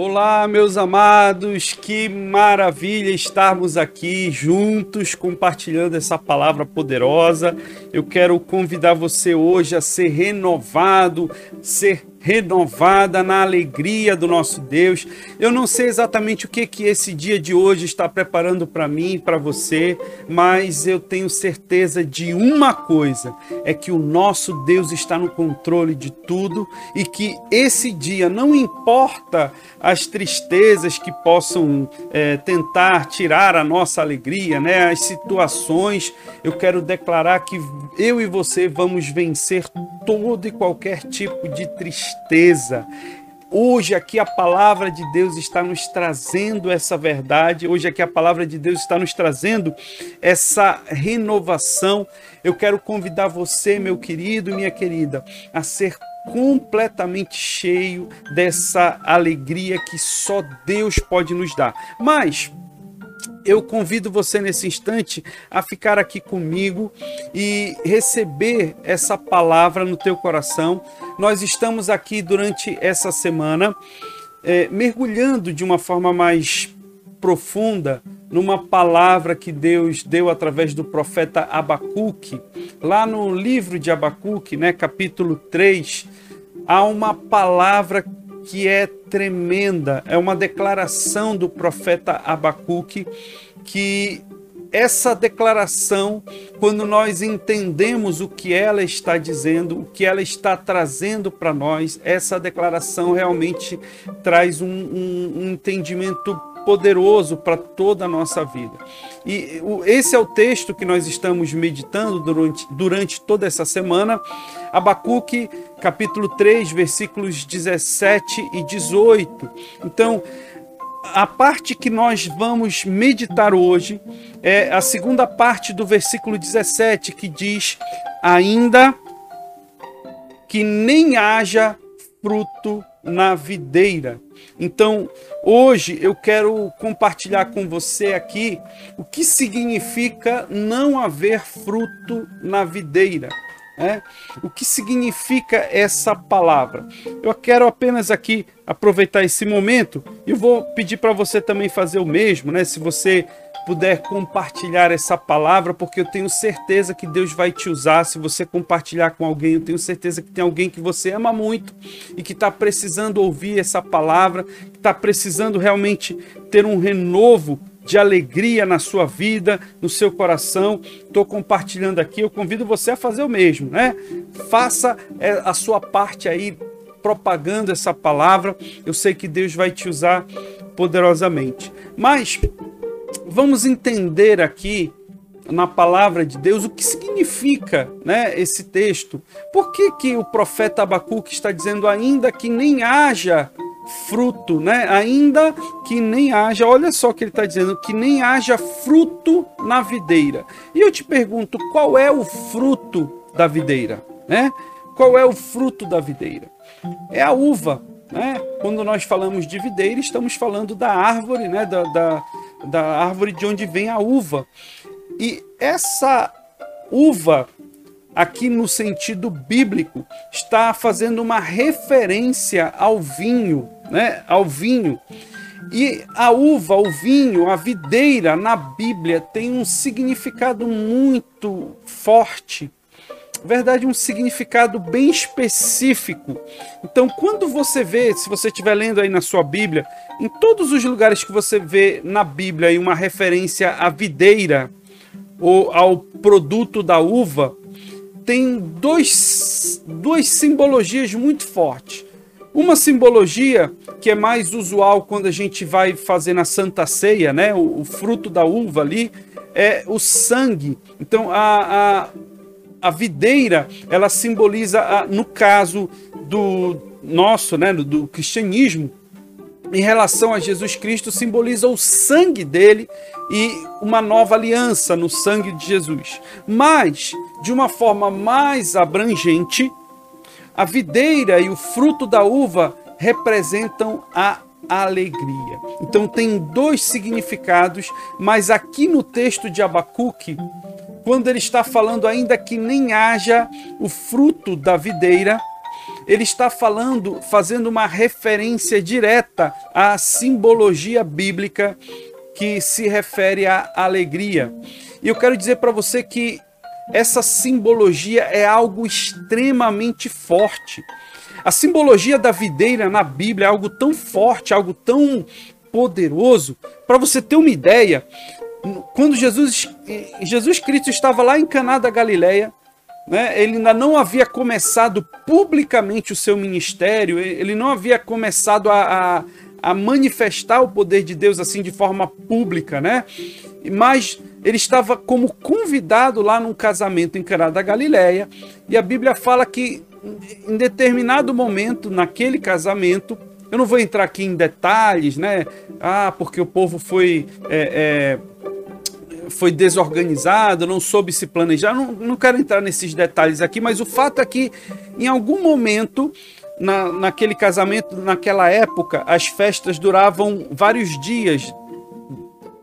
Olá, meus amados, que maravilha estarmos aqui juntos compartilhando essa palavra poderosa. Eu quero convidar você hoje a ser renovado, ser renovada na alegria do nosso Deus. Eu não sei exatamente o que que esse dia de hoje está preparando para mim e para você, mas eu tenho certeza de uma coisa, é que o nosso Deus está no controle de tudo e que esse dia não importa as tristezas que possam é, tentar tirar a nossa alegria, né? As situações, eu quero declarar que eu e você vamos vencer todo e qualquer tipo de tristeza. Hoje aqui a palavra de Deus está nos trazendo essa verdade. Hoje aqui a palavra de Deus está nos trazendo essa renovação. Eu quero convidar você, meu querido e minha querida, a ser completamente cheio dessa alegria que só Deus pode nos dar. Mas eu convido você nesse instante a ficar aqui comigo e receber essa palavra no teu coração. Nós estamos aqui durante essa semana é, mergulhando de uma forma mais profunda numa palavra que Deus deu através do profeta Abacuque. Lá no livro de Abacuque, né, capítulo 3, há uma palavra que é tremenda, é uma declaração do profeta Abacuque que essa declaração, quando nós entendemos o que ela está dizendo, o que ela está trazendo para nós, essa declaração realmente traz um, um, um entendimento poderoso para toda a nossa vida. E esse é o texto que nós estamos meditando durante, durante toda essa semana. Abacuque, capítulo 3, versículos 17 e 18. Então, a parte que nós vamos meditar hoje é a segunda parte do versículo 17, que diz: Ainda que nem haja fruto na videira. Então, hoje eu quero compartilhar com você aqui o que significa não haver fruto na videira. É? O que significa essa palavra? Eu quero apenas aqui aproveitar esse momento e vou pedir para você também fazer o mesmo, né? Se você puder compartilhar essa palavra, porque eu tenho certeza que Deus vai te usar. Se você compartilhar com alguém, eu tenho certeza que tem alguém que você ama muito e que está precisando ouvir essa palavra, que está precisando realmente ter um renovo de alegria na sua vida, no seu coração. Estou compartilhando aqui. Eu convido você a fazer o mesmo, né? Faça é, a sua parte aí propagando essa palavra. Eu sei que Deus vai te usar poderosamente. Mas vamos entender aqui na palavra de Deus o que significa né, esse texto. Por que, que o profeta Abacuque está dizendo ainda que nem haja fruto, né? Ainda que nem haja, olha só o que ele está dizendo, que nem haja fruto na videira. E eu te pergunto, qual é o fruto da videira? Né? Qual é o fruto da videira? É a uva. Né? Quando nós falamos de videira, estamos falando da árvore, né? da, da da árvore de onde vem a uva. E essa uva, aqui no sentido bíblico, está fazendo uma referência ao vinho, né? Ao vinho. E a uva, o vinho, a videira na Bíblia tem um significado muito forte verdade, um significado bem específico. Então, quando você vê, se você estiver lendo aí na sua Bíblia, em todos os lugares que você vê na Bíblia uma referência à videira ou ao produto da uva, tem dois, duas simbologias muito fortes. Uma simbologia que é mais usual quando a gente vai fazer na Santa Ceia, né? O, o fruto da uva ali é o sangue. Então, a, a a videira, ela simboliza, no caso do nosso, né, do cristianismo, em relação a Jesus Cristo, simboliza o sangue dele e uma nova aliança no sangue de Jesus. Mas, de uma forma mais abrangente, a videira e o fruto da uva representam a alegria. Então tem dois significados, mas aqui no texto de Abacuque, quando ele está falando ainda que nem haja o fruto da videira, ele está falando, fazendo uma referência direta à simbologia bíblica que se refere à alegria. E eu quero dizer para você que essa simbologia é algo extremamente forte. A simbologia da videira na Bíblia é algo tão forte, algo tão poderoso. Para você ter uma ideia, quando Jesus, Jesus Cristo estava lá em Caná da Galileia, né, ele ainda não havia começado publicamente o seu ministério, ele não havia começado a, a, a manifestar o poder de Deus assim de forma pública, né? Mas ele estava como convidado lá num casamento em Caná da Galileia, e a Bíblia fala que em determinado momento naquele casamento, eu não vou entrar aqui em detalhes, né? Ah, porque o povo foi é, é, foi desorganizado, não soube se planejar. Não, não quero entrar nesses detalhes aqui, mas o fato é que em algum momento na, naquele casamento, naquela época, as festas duravam vários dias,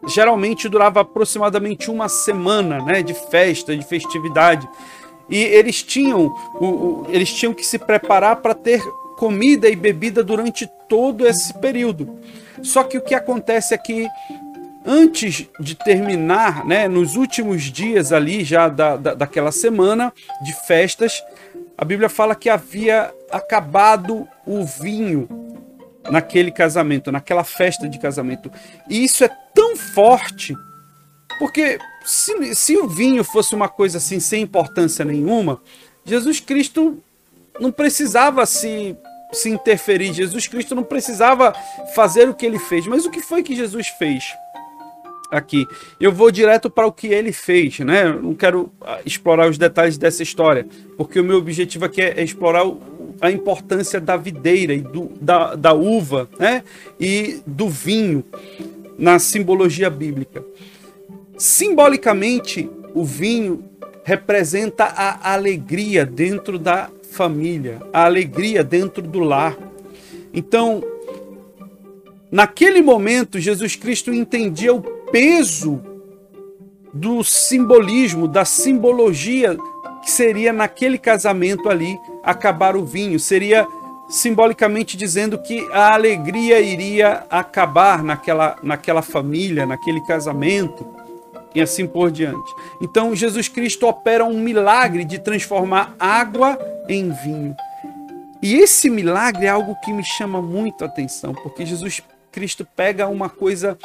geralmente durava aproximadamente uma semana, né, de festa, de festividade. E eles tinham, o, o, eles tinham que se preparar para ter comida e bebida durante todo esse período. Só que o que acontece é que antes de terminar, né, nos últimos dias ali já da, da, daquela semana de festas, a Bíblia fala que havia acabado o vinho naquele casamento, naquela festa de casamento. E isso é tão forte, porque se, se o vinho fosse uma coisa assim sem importância nenhuma, Jesus Cristo não precisava se, se interferir, Jesus Cristo não precisava fazer o que ele fez. Mas o que foi que Jesus fez? Aqui. Eu vou direto para o que ele fez, né? Eu não quero ah, explorar os detalhes dessa história, porque o meu objetivo aqui é, é explorar o, a importância da videira e do, da, da uva né? e do vinho na simbologia bíblica. Simbolicamente, o vinho representa a alegria dentro da família, a alegria dentro do lar. Então, naquele momento, Jesus Cristo entendia o peso do simbolismo, da simbologia que seria naquele casamento ali acabar o vinho. Seria simbolicamente dizendo que a alegria iria acabar naquela, naquela família, naquele casamento e assim por diante. Então Jesus Cristo opera um milagre de transformar água em vinho. E esse milagre é algo que me chama muito a atenção, porque Jesus Cristo pega uma coisa,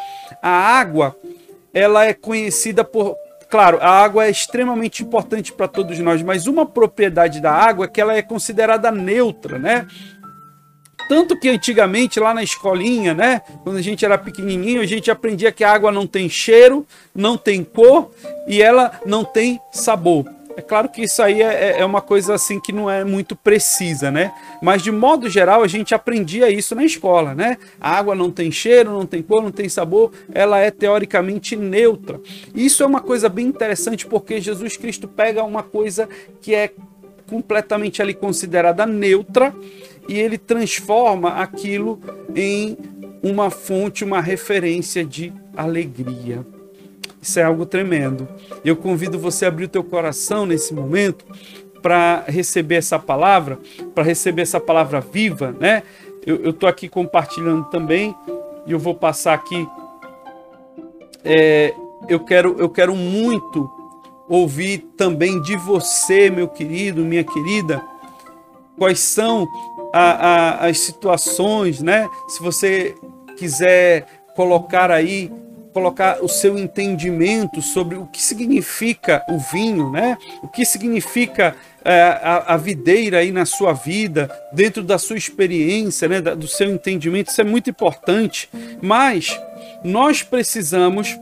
a água, ela é conhecida por Claro, a água é extremamente importante para todos nós, mas uma propriedade da água é que ela é considerada neutra, né? Tanto que antigamente, lá na escolinha, né? Quando a gente era pequenininho, a gente aprendia que a água não tem cheiro, não tem cor e ela não tem sabor. É claro que isso aí é, é, é, uma coisa assim que não é muito precisa, né? Mas de modo geral a gente aprendia isso na escola, né? A água não tem cheiro, não tem cor, não tem sabor, ela é teoricamente neutra. Isso é uma coisa bem interessante porque Jesus Cristo pega uma coisa que é completamente ali considerada neutra e ele transforma aquilo em uma fonte, uma referência de alegria. Isso é algo tremendo. Eu convido você a abrir o teu coração nesse momento para receber essa palavra, para receber essa palavra viva, né? Eu estou aqui compartilhando também e eu vou passar aqui. É, eu quero, eu quero muito ouvir também de você, meu querido, minha querida, quais são a, a, as situações, né? Se você quiser colocar aí colocar o seu entendimento sobre o que significa o vinho, né? O que significa é, a, a, videira aí na sua vida, dentro da sua experiência, né? do seu entendimento, isso é muito importante. Mas nós precisamos,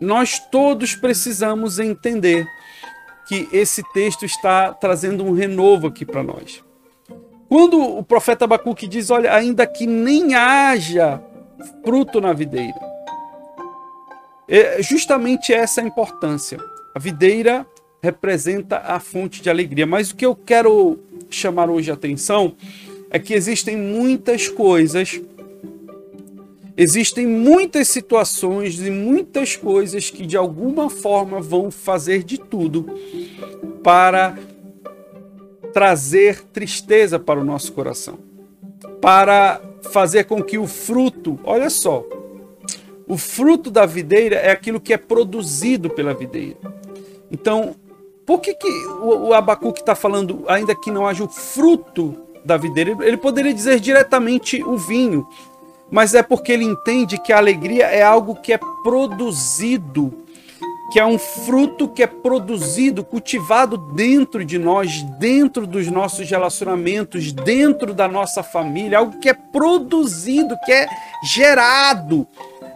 nós todos precisamos entender que esse texto está trazendo um renovo aqui para nós. Quando o profeta Abacuque diz, olha, ainda que nem haja fruto na videira, é justamente essa a importância. A videira representa a fonte de alegria. Mas o que eu quero chamar hoje a atenção é que existem muitas coisas, existem muitas situações e muitas coisas que de alguma forma vão fazer de tudo para trazer tristeza para o nosso coração, para fazer com que o fruto, olha só, o fruto da videira é aquilo que é produzido pela videira. Então, por que, que o, Abacuque está falando, ainda que não haja o fruto da videira? Ele poderia dizer diretamente o vinho, mas é porque ele entende que a alegria é algo que é produzido que é um fruto que é produzido, cultivado dentro de nós, dentro dos nossos relacionamentos, dentro da nossa família, algo que é produzido, que é gerado.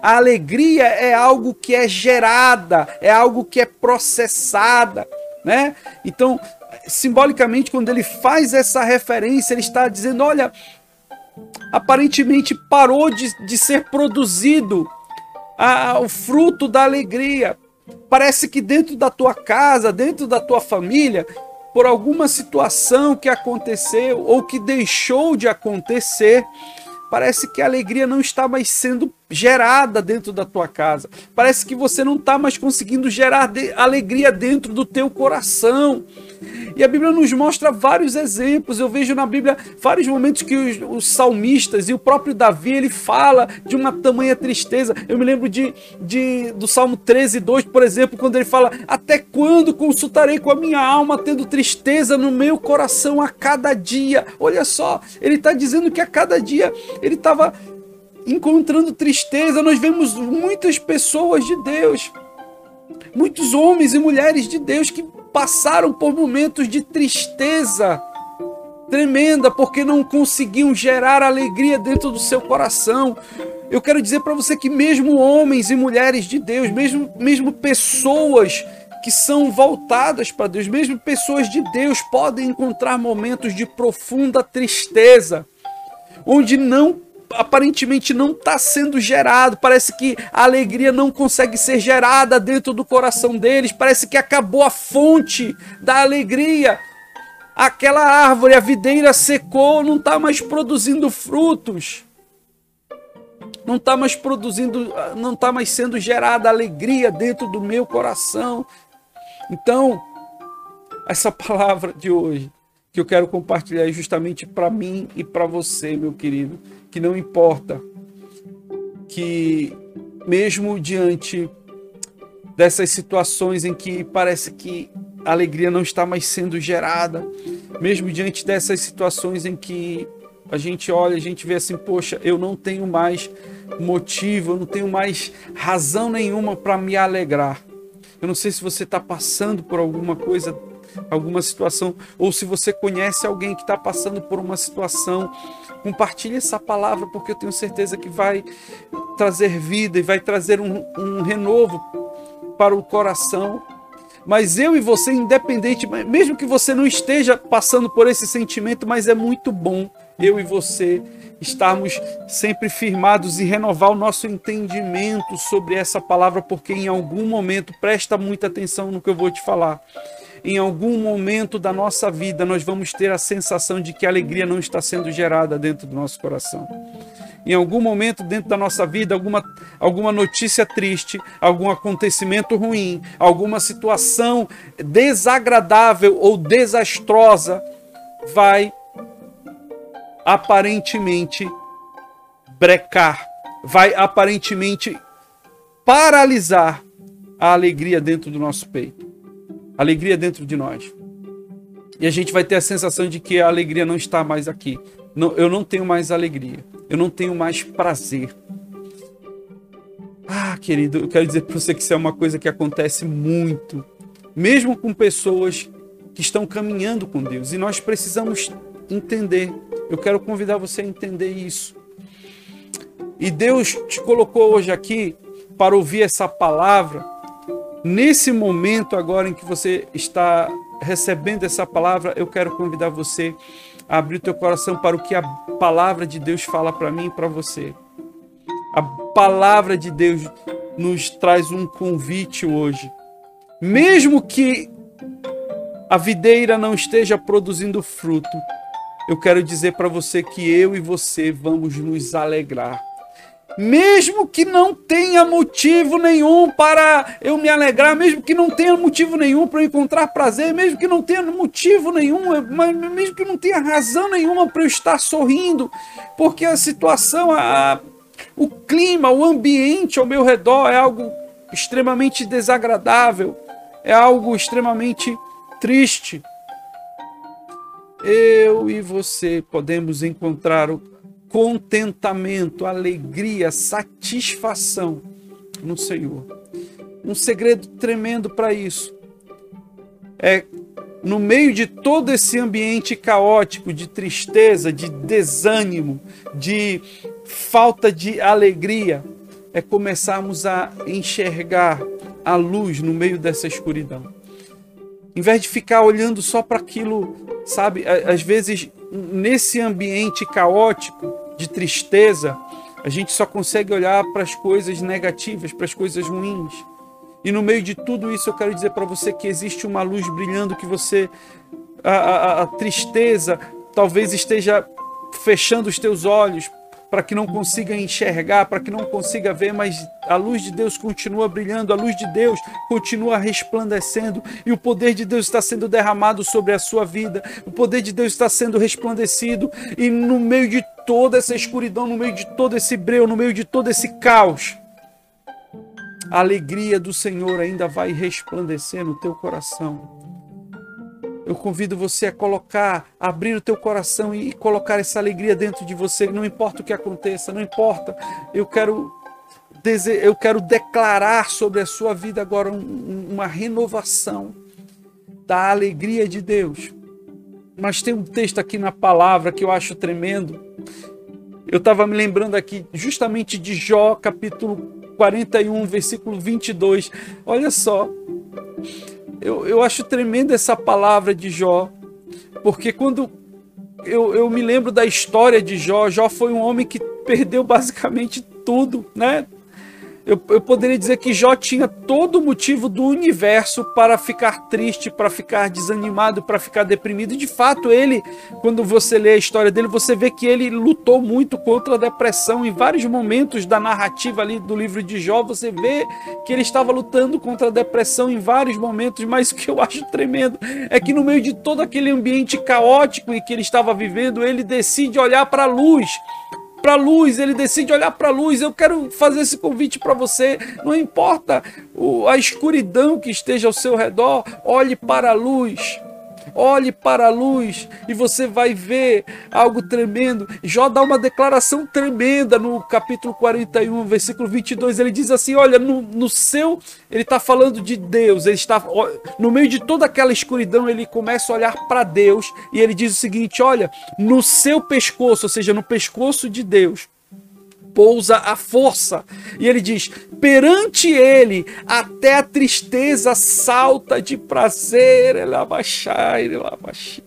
A alegria é algo que é gerada, é algo que é processada, né? Então, simbolicamente, quando ele faz essa referência, ele está dizendo: olha, aparentemente parou de, de ser produzido a, o fruto da alegria. Parece que dentro da tua casa, dentro da tua família, por alguma situação que aconteceu ou que deixou de acontecer, parece que a alegria não está mais sendo gerada dentro da tua casa. Parece que você não está mais conseguindo gerar de alegria dentro do teu coração. E a Bíblia nos mostra vários exemplos. Eu vejo na Bíblia vários momentos que os, os, salmistas e o próprio Davi ele fala de uma tamanha tristeza. Eu me lembro de, de do Salmo 13, 2, por exemplo, quando ele fala: Até quando consultarei com a minha alma, tendo tristeza no meu coração a cada dia? Olha só, ele está dizendo que a cada dia ele estava encontrando tristeza. Nós vemos muitas pessoas de Deus, muitos homens e mulheres de Deus que passaram por momentos de tristeza tremenda porque não conseguiam gerar alegria dentro do seu coração. Eu quero dizer para você que mesmo homens e mulheres de Deus, mesmo, mesmo pessoas que são voltadas para Deus, mesmo pessoas de Deus podem encontrar momentos de profunda tristeza, onde não aparentemente não está sendo gerado. Parece que a alegria não consegue ser gerada dentro do coração deles. Parece que acabou a fonte da alegria. Aquela árvore, a videira secou, não está mais produzindo frutos. Não está mais produzindo, não está mais sendo gerada alegria dentro do meu coração. Então, essa palavra de hoje que eu quero compartilhar justamente para mim e para você, meu querido, que não importa que mesmo diante dessas situações em que parece que a alegria não está mais sendo gerada, mesmo diante dessas situações em que a gente olha, a gente vê assim, poxa, eu não tenho mais motivo, eu não tenho mais razão nenhuma para me alegrar. Eu não sei se você está passando por alguma coisa alguma situação, ou se você conhece alguém que está passando por uma situação, compartilhe essa palavra, porque eu tenho certeza que vai trazer vida e vai trazer um, um renovo para o coração. Mas eu e você, independente, mesmo que você não esteja passando por esse sentimento, mas é muito bom eu e você estarmos sempre firmados e renovar o nosso entendimento sobre essa palavra, porque em algum momento, presta muita atenção no que eu vou te falar em algum momento da nossa vida nós vamos ter a sensação de que a alegria não está sendo gerada dentro do nosso coração. Em algum momento dentro da nossa vida, alguma, alguma notícia triste, algum acontecimento ruim, alguma situação desagradável ou desastrosa vai aparentemente brecar, vai aparentemente paralisar a alegria dentro do nosso peito alegria dentro de nós. E a gente vai ter a sensação de que a alegria não está mais aqui. Não, eu não tenho mais alegria. Eu não tenho mais prazer. Ah, querido, eu quero dizer para você que isso é uma coisa que acontece muito, mesmo com pessoas que estão caminhando com Deus. E nós precisamos entender. Eu quero convidar você a entender isso. E Deus te colocou hoje aqui para ouvir essa palavra Nesse momento agora em que você está recebendo essa palavra, eu quero convidar você a abrir o teu coração para o que a palavra de Deus fala para mim e para você. A palavra de Deus nos traz um convite hoje. Mesmo que a videira não esteja produzindo fruto, eu quero dizer para você que eu e você vamos nos alegrar mesmo que não tenha motivo nenhum para eu me alegrar, mesmo que não tenha motivo nenhum para eu encontrar prazer, mesmo que não tenha motivo nenhum, mesmo que não tenha razão nenhuma para eu estar sorrindo, porque a situação, a, o clima, o ambiente ao meu redor é algo extremamente desagradável, é algo extremamente triste. Eu e você podemos encontrar o contentamento, alegria, satisfação no Senhor. Um segredo tremendo para isso é no meio de todo esse ambiente caótico de tristeza, de desânimo, de falta de alegria, é começarmos a enxergar a luz no meio dessa escuridão. Em vez de ficar olhando só para aquilo, sabe, às vezes nesse ambiente caótico, de tristeza, a gente só consegue olhar para as coisas negativas, para as coisas ruins. E no meio de tudo isso, eu quero dizer para você que existe uma luz brilhando que você. A, a, a tristeza talvez esteja fechando os teus olhos para que não consiga enxergar, para que não consiga ver, mas a luz de Deus continua brilhando, a luz de Deus continua resplandecendo e o poder de Deus está sendo derramado sobre a sua vida, o poder de Deus está sendo resplandecido e no meio de toda essa escuridão, no meio de todo esse breu, no meio de todo esse caos, a alegria do Senhor ainda vai resplandecer no teu coração. Eu convido você a colocar, a abrir o teu coração e colocar essa alegria dentro de você. Não importa o que aconteça, não importa. Eu quero eu quero declarar sobre a sua vida agora uma renovação da alegria de Deus. Mas tem um texto aqui na palavra que eu acho tremendo. Eu estava me lembrando aqui justamente de Jó, capítulo 41, versículo 22. Olha só. Eu, eu acho tremenda essa palavra de Jó, porque quando eu, eu me lembro da história de Jó, Jó foi um homem que perdeu basicamente tudo, né? Eu, eu poderia dizer que Jó tinha todo o motivo do universo para ficar triste, para ficar desanimado, para ficar deprimido. E de fato, ele, quando você lê a história dele, você vê que ele lutou muito contra a depressão. Em vários momentos da narrativa ali do livro de Jó, você vê que ele estava lutando contra a depressão em vários momentos. Mas o que eu acho tremendo é que no meio de todo aquele ambiente caótico em que ele estava vivendo, ele decide olhar para a luz para a luz, ele decide olhar para a luz. Eu quero fazer esse convite para você. Não importa a escuridão que esteja ao seu redor, olhe para a luz. Olhe para a luz e você vai ver algo tremendo. Jó dá uma declaração tremenda no capítulo 41, versículo 22. Ele diz assim: Olha, no, no seu. Ele está falando de Deus. Ele está. No meio de toda aquela escuridão, ele começa a olhar para Deus e ele diz o seguinte: Olha, no seu pescoço, ou seja, no pescoço de Deus, pousa a força. E ele diz: perante ele até a tristeza salta de prazer. Ele abaixar, ele abaixar.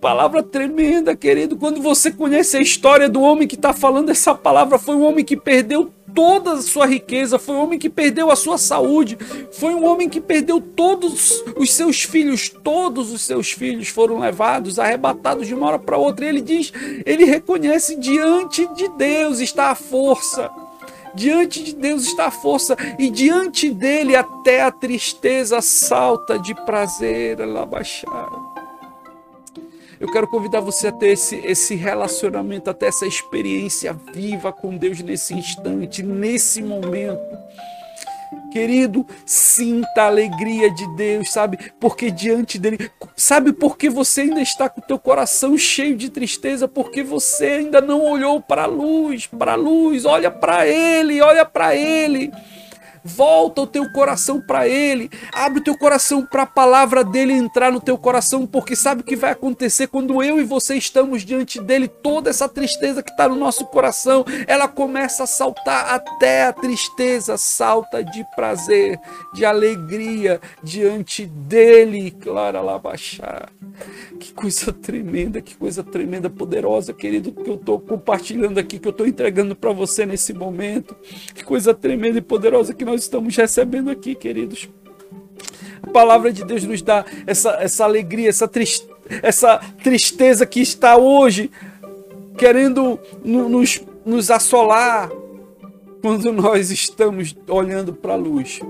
Palavra tremenda, querido. Quando você conhece a história do homem que está falando essa palavra, foi um homem que perdeu toda a sua riqueza, foi um homem que perdeu a sua saúde, foi um homem que perdeu todos os seus filhos, todos os seus filhos foram levados, arrebatados de uma hora para outra. E ele diz, ele reconhece diante de Deus está a força. Diante de Deus está a força, e diante dele até a tristeza salta de prazer, ela baixar. Eu quero convidar você a ter esse, esse relacionamento, até essa experiência viva com Deus nesse instante, nesse momento. Querido, sinta a alegria de Deus, sabe? Porque diante dele, sabe por que você ainda está com o teu coração cheio de tristeza? Porque você ainda não olhou para a luz, para a luz, olha para ele, olha para ele. Volta o teu coração para Ele. Abre o teu coração para a palavra dele entrar no teu coração, porque sabe o que vai acontecer quando eu e você estamos diante dele? Toda essa tristeza que está no nosso coração, ela começa a saltar até a tristeza salta de prazer, de alegria diante dele. Clara lá baixar. Que coisa tremenda, que coisa tremenda, poderosa, querido, que eu estou compartilhando aqui, que eu estou entregando para você nesse momento. Que coisa tremenda e poderosa que nós estamos recebendo aqui, queridos. A palavra de Deus nos dá essa, essa alegria, essa, triste, essa tristeza que está hoje querendo nos nos assolar quando nós estamos olhando para a luz.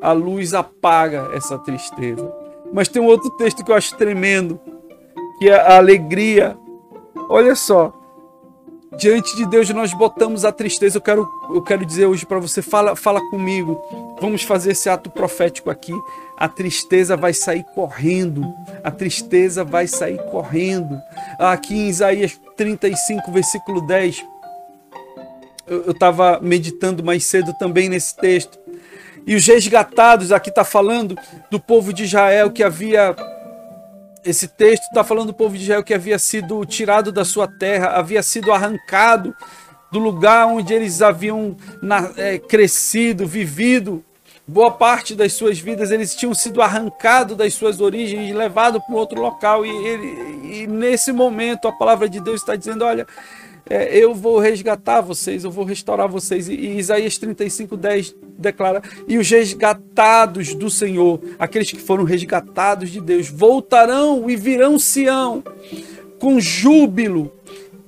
A luz apaga essa tristeza. Mas tem um outro texto que eu acho tremendo, que é a alegria. Olha só, diante de Deus nós botamos a tristeza. Eu quero, eu quero dizer hoje para você, fala, fala comigo. Vamos fazer esse ato profético aqui. A tristeza vai sair correndo. A tristeza vai sair correndo. Aqui em Isaías 35, versículo 10, eu estava meditando mais cedo também nesse texto. E os resgatados, aqui está falando do povo de Israel que havia. Esse texto está falando do povo de Israel que havia sido tirado da sua terra, havia sido arrancado do lugar onde eles haviam na, é, crescido, vivido. Boa parte das suas vidas eles tinham sido arrancados das suas origens levados para outro local. E, ele, e nesse momento a palavra de Deus está dizendo: olha, é, eu vou resgatar vocês, eu vou restaurar vocês. E, e Isaías 35, 10 declara: E os resgatados do Senhor, aqueles que foram resgatados de Deus, voltarão e virão Sião com júbilo.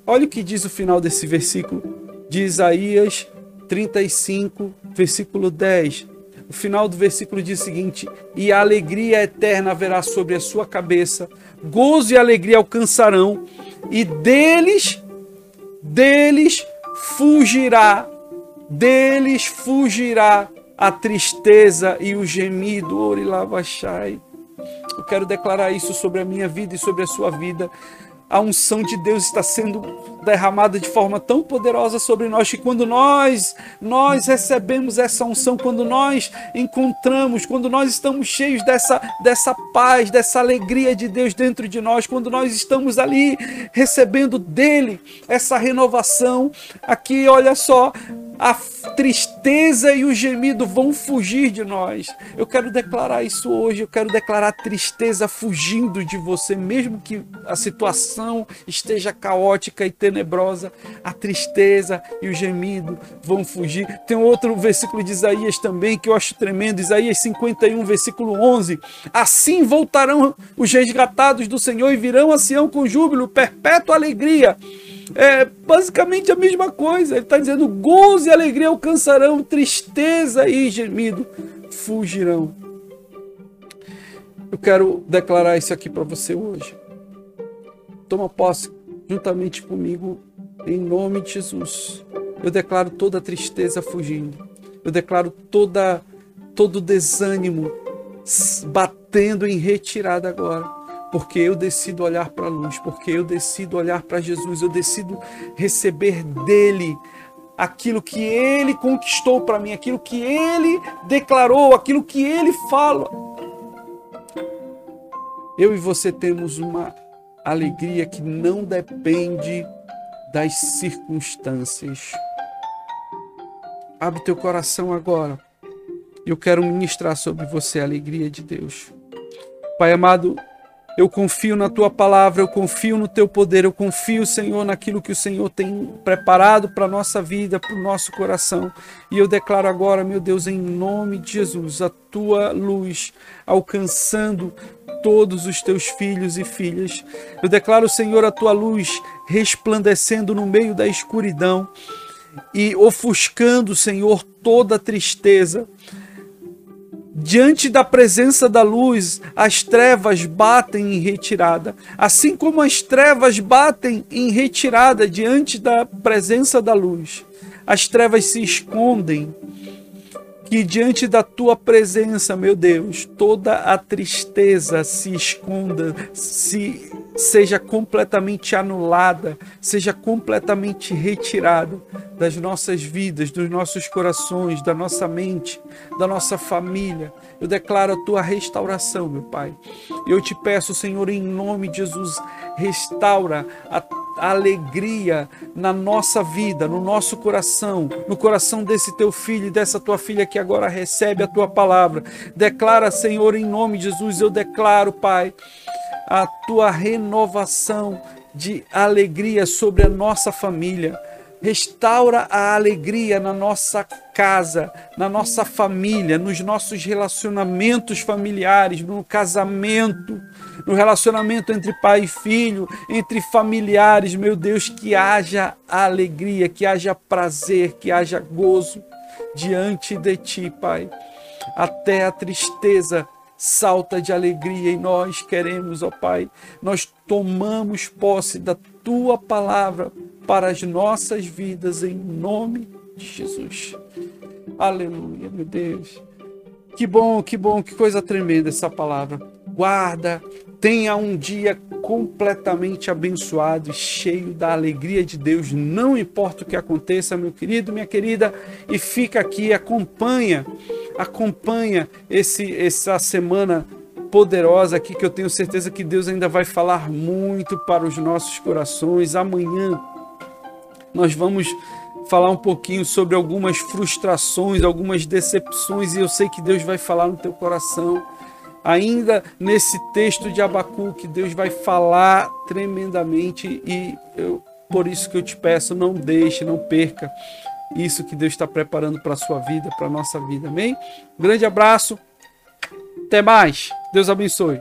Olha o que diz o final desse versículo de Isaías 35, versículo 10. O final do versículo diz o seguinte: E a alegria eterna haverá sobre a sua cabeça, gozo e alegria alcançarão, e deles deles fugirá, deles fugirá a tristeza e o gemido, Orilabachai. Eu quero declarar isso sobre a minha vida e sobre a sua vida a unção de Deus está sendo derramada de forma tão poderosa sobre nós que quando nós nós recebemos essa unção, quando nós encontramos, quando nós estamos cheios dessa dessa paz, dessa alegria de Deus dentro de nós, quando nós estamos ali recebendo dele essa renovação, aqui olha só, a tristeza e o gemido vão fugir de nós. Eu quero declarar isso hoje, eu quero declarar tristeza fugindo de você, mesmo que a situação esteja caótica e tenebrosa, a tristeza e o gemido vão fugir. Tem outro versículo de Isaías também que eu acho tremendo, Isaías 51, versículo 11. Assim voltarão os resgatados do Senhor e virão a Sião com júbilo, perpétua alegria é basicamente a mesma coisa. Ele está dizendo: gozo e alegria alcançarão, tristeza e gemido fugirão. Eu quero declarar isso aqui para você hoje. Toma posse juntamente comigo, em nome de Jesus. Eu declaro toda tristeza fugindo. Eu declaro toda todo desânimo batendo em retirada agora porque eu decido olhar para a luz, porque eu decido olhar para Jesus, eu decido receber dele aquilo que ele conquistou para mim, aquilo que ele declarou, aquilo que ele fala. Eu e você temos uma alegria que não depende das circunstâncias. Abre teu coração agora. Eu quero ministrar sobre você a alegria de Deus. Pai amado, eu confio na tua palavra, eu confio no teu poder, eu confio, Senhor, naquilo que o Senhor tem preparado para a nossa vida, para o nosso coração. E eu declaro agora, meu Deus, em nome de Jesus, a tua luz alcançando todos os teus filhos e filhas. Eu declaro, Senhor, a tua luz resplandecendo no meio da escuridão e ofuscando, Senhor, toda tristeza Diante da presença da luz, as trevas batem em retirada. Assim como as trevas batem em retirada diante da presença da luz, as trevas se escondem. Que diante da tua presença, meu Deus, toda a tristeza se esconda, se seja completamente anulada, seja completamente retirada das nossas vidas, dos nossos corações, da nossa mente, da nossa família. Eu declaro a tua restauração, meu Pai. Eu te peço, Senhor, em nome de Jesus, restaura a alegria na nossa vida, no nosso coração, no coração desse teu filho e dessa tua filha que agora recebe a tua palavra. Declara, Senhor, em nome de Jesus, eu declaro, Pai, a tua renovação de alegria sobre a nossa família, Restaura a alegria na nossa casa, na nossa família, nos nossos relacionamentos familiares, no casamento, no relacionamento entre pai e filho, entre familiares, meu Deus, que haja alegria, que haja prazer, que haja gozo diante de ti, Pai. Até a tristeza salta de alegria e nós queremos, ó Pai, nós tomamos posse da tua palavra para as nossas vidas em nome de Jesus. Aleluia, meu Deus. Que bom, que bom, que coisa tremenda essa palavra. Guarda, tenha um dia completamente abençoado e cheio da alegria de Deus, não importa o que aconteça, meu querido, minha querida, e fica aqui, acompanha, acompanha esse essa semana poderosa aqui que eu tenho certeza que Deus ainda vai falar muito para os nossos corações. Amanhã nós vamos falar um pouquinho sobre algumas frustrações, algumas decepções e eu sei que Deus vai falar no teu coração. Ainda nesse texto de Abacuque, Deus vai falar tremendamente e eu, por isso que eu te peço, não deixe, não perca isso que Deus está preparando para a sua vida, para a nossa vida. Amém? grande abraço. Até mais. Deus abençoe.